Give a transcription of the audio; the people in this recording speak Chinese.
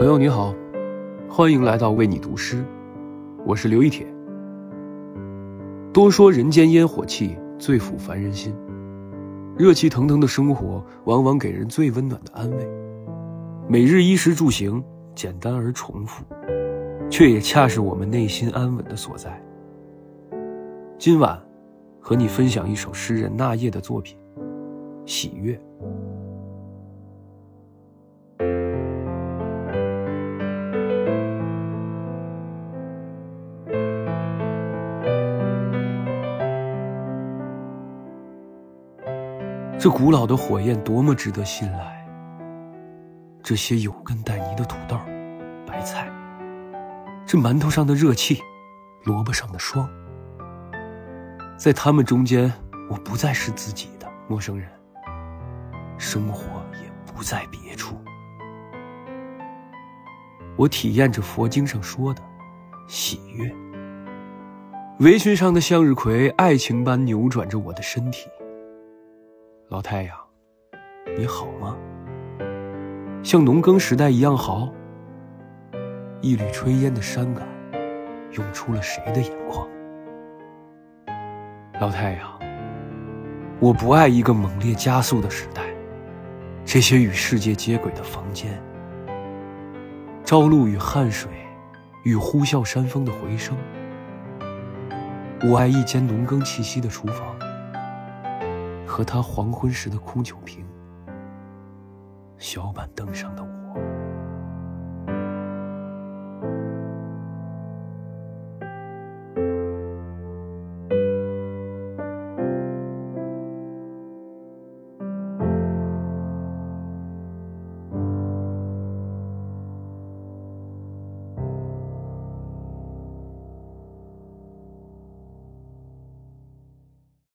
朋友你好，欢迎来到为你读诗，我是刘一铁。多说人间烟火气，最抚凡人心。热气腾腾的生活，往往给人最温暖的安慰。每日衣食住行，简单而重复，却也恰是我们内心安稳的所在。今晚，和你分享一首诗人那夜的作品《喜悦》。这古老的火焰多么值得信赖！这些有根带泥的土豆、白菜，这馒头上的热气，萝卜上的霜，在他们中间，我不再是自己的陌生人，生活也不在别处。我体验着佛经上说的喜悦，围裙上的向日葵，爱情般扭转着我的身体。老太阳，你好吗？像农耕时代一样好。一缕炊烟的伤感，涌出了谁的眼眶？老太阳，我不爱一个猛烈加速的时代，这些与世界接轨的房间，朝露与汗水，与呼啸山风的回声。我爱一间农耕气息的厨房。和他黄昏时的空酒瓶，小板凳上的我。